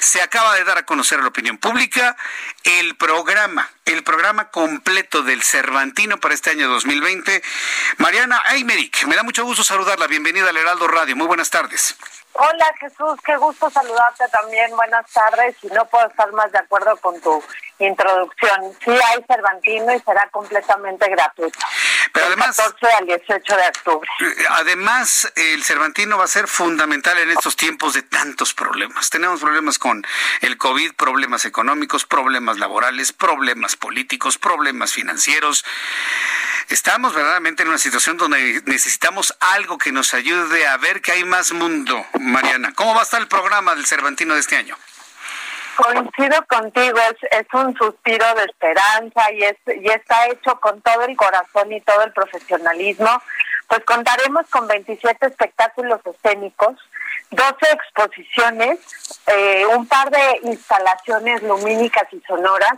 Se acaba de dar a conocer a la opinión pública el programa, el programa completo del Cervantino para este año 2020. Mariana Eimerick, me da mucho gusto saludarla. Bienvenida al Heraldo Radio. Muy buenas tardes. Hola Jesús, qué gusto saludarte también. Buenas tardes y no puedo estar más de acuerdo con tu introducción. Sí hay Cervantino y será completamente gratuito. Pero además, 14 al 18 de octubre. Eh, además, el Cervantino va a ser fundamental en estos tiempos de tantos problemas. Tenemos problemas con el COVID, problemas económicos, problemas laborales, problemas políticos, problemas financieros. Estamos verdaderamente en una situación donde necesitamos algo que nos ayude a ver que hay más mundo, Mariana. ¿Cómo va a estar el programa del Cervantino de este año? Coincido contigo, es, es un suspiro de esperanza y, es, y está hecho con todo el corazón y todo el profesionalismo. Pues contaremos con 27 espectáculos escénicos, 12 exposiciones, eh, un par de instalaciones lumínicas y sonoras,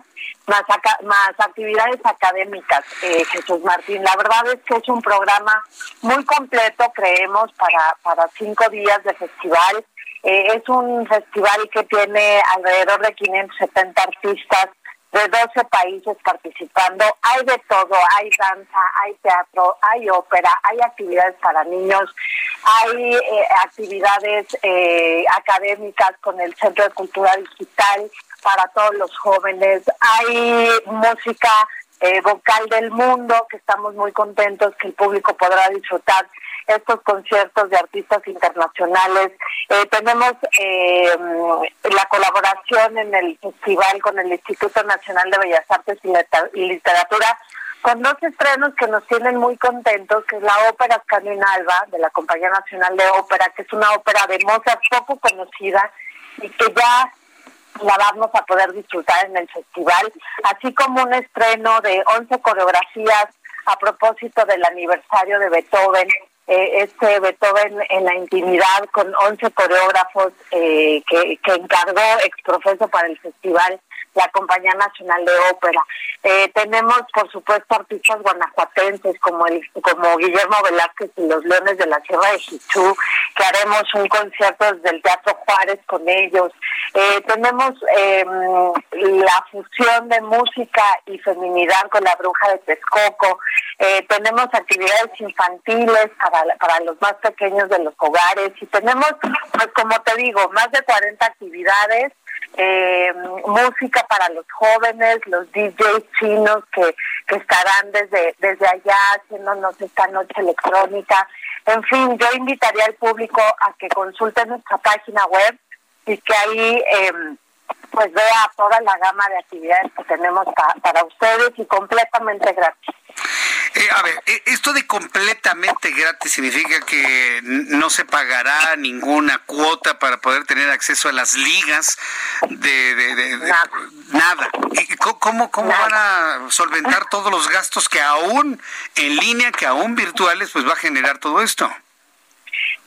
más, más actividades académicas, eh, Jesús Martín. La verdad es que es un programa muy completo, creemos, para, para cinco días de festival. Eh, es un festival que tiene alrededor de 570 artistas de 12 países participando. Hay de todo, hay danza, hay teatro, hay ópera, hay actividades para niños, hay eh, actividades eh, académicas con el Centro de Cultura Digital para todos los jóvenes, hay música eh, vocal del mundo que estamos muy contentos que el público podrá disfrutar estos conciertos de artistas internacionales. Eh, tenemos eh, la colaboración en el festival con el Instituto Nacional de Bellas Artes y Literatura con dos estrenos que nos tienen muy contentos, que es la ópera Alba de la Compañía Nacional de Ópera, que es una ópera de Mozart poco conocida y que ya la vamos a poder disfrutar en el festival, así como un estreno de 11 coreografías a propósito del aniversario de Beethoven, eh, este Beethoven en la intimidad con 11 coreógrafos eh, que, que encargó exprofeso para el festival la Compañía Nacional de Ópera. Eh, tenemos, por supuesto, artistas guanajuatenses como el como Guillermo Velázquez y los Leones de la Sierra de Jichú, que haremos un concierto desde el Teatro Juárez con ellos. Eh, tenemos eh, la fusión de música y feminidad con la Bruja de Texcoco. tenemos actividades infantiles para, para los más pequeños de los hogares y tenemos, pues como te digo, más de 40 actividades eh, música para los jóvenes, los DJs chinos que, que estarán desde, desde allá haciéndonos esta noche electrónica. En fin, yo invitaría al público a que consulte nuestra página web y que ahí eh, pues vea toda la gama de actividades que tenemos para ustedes y completamente gratis. Eh, a ver, eh, esto de completamente gratis significa que no se pagará ninguna cuota para poder tener acceso a las ligas de, nada. ¿Y cómo, cómo van a solventar todos los gastos que aún en línea, que aún virtuales, pues va a generar todo esto?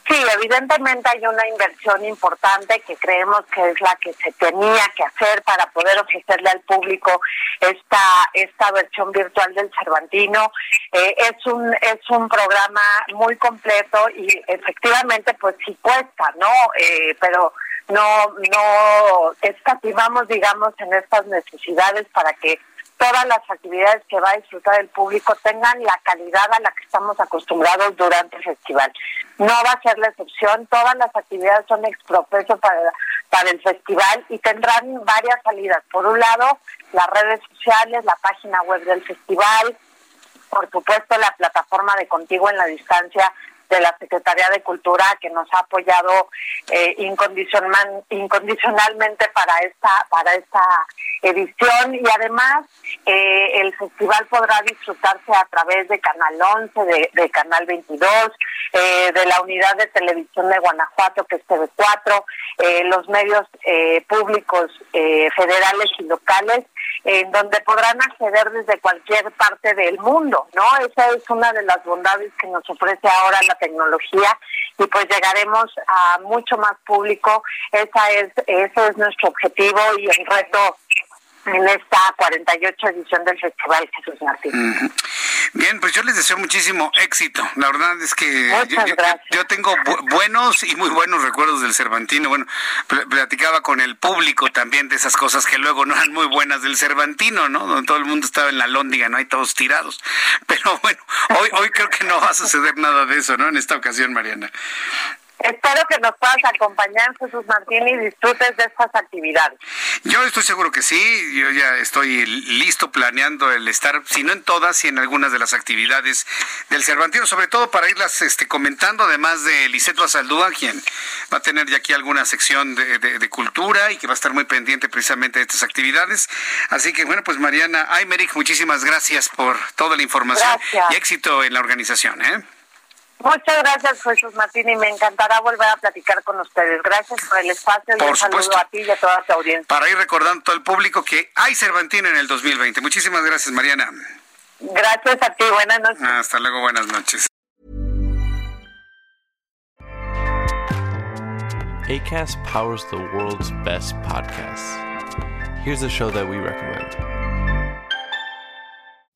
Sí, evidentemente hay una inversión importante que creemos que es la que se tenía que hacer para poder ofrecerle al público esta esta versión virtual del Cervantino. Eh, es un es un programa muy completo y efectivamente pues sí cuesta, ¿no? Eh, pero no no escatimamos digamos en estas necesidades para que todas las actividades que va a disfrutar el público tengan la calidad a la que estamos acostumbrados durante el festival. No va a ser la excepción, todas las actividades son exprofeso para, para el festival y tendrán varias salidas. Por un lado, las redes sociales, la página web del festival, por supuesto la plataforma de Contigo en la Distancia de la Secretaría de Cultura que nos ha apoyado eh, incondicional, incondicionalmente para esta para esta edición y además eh, el festival podrá disfrutarse a través de Canal 11, de, Canal 22, eh, de la unidad de televisión de Guanajuato que es TV4, eh, los medios públicos federales y locales en donde podrán acceder desde cualquier parte del mundo, ¿no? Esa es una de las bondades que nos ofrece ahora la tecnología y pues llegaremos a mucho más público. Esa es, ese es nuestro objetivo y el reto en esta 48 edición del Festival Jesús Martín. Bien, pues yo les deseo muchísimo éxito. La verdad es que yo, tengo buenos y muy buenos recuerdos del Cervantino. Bueno, platicaba con el público también de esas cosas que luego no eran muy buenas del Cervantino, ¿no? Donde todo el mundo estaba en la lóndiga, ¿no? Hay todos tirados. Pero bueno, hoy, hoy creo que no va a suceder nada de eso, ¿no? En esta ocasión, Mariana. Espero que nos puedas acompañar, Jesús Martín, y disfrutes de estas actividades. Yo estoy seguro que sí. Yo ya estoy listo planeando el estar, si no en todas, y en algunas de las actividades del Cervantino, sobre todo para irlas este, comentando, además de Liceto Azaldúa, quien va a tener ya aquí alguna sección de, cultura y que va a estar muy pendiente precisamente de estas actividades. Así que, bueno, pues Mariana Aymeric, muchísimas gracias por toda la información y éxito en la organización. ¿eh? Muchas gracias, Jesús Martín, y me encantará volver a platicar con ustedes. Gracias por el espacio y un saludo a ti y a toda tu audiencia. Para ir recordando a todo el público que hay Cervantino en el 2020. Muchísimas gracias, Mariana. Gracias a ti, buenas noches. Hasta luego, buenas noches. ACAST powers the world's best podcasts. Here's a show that we recommend.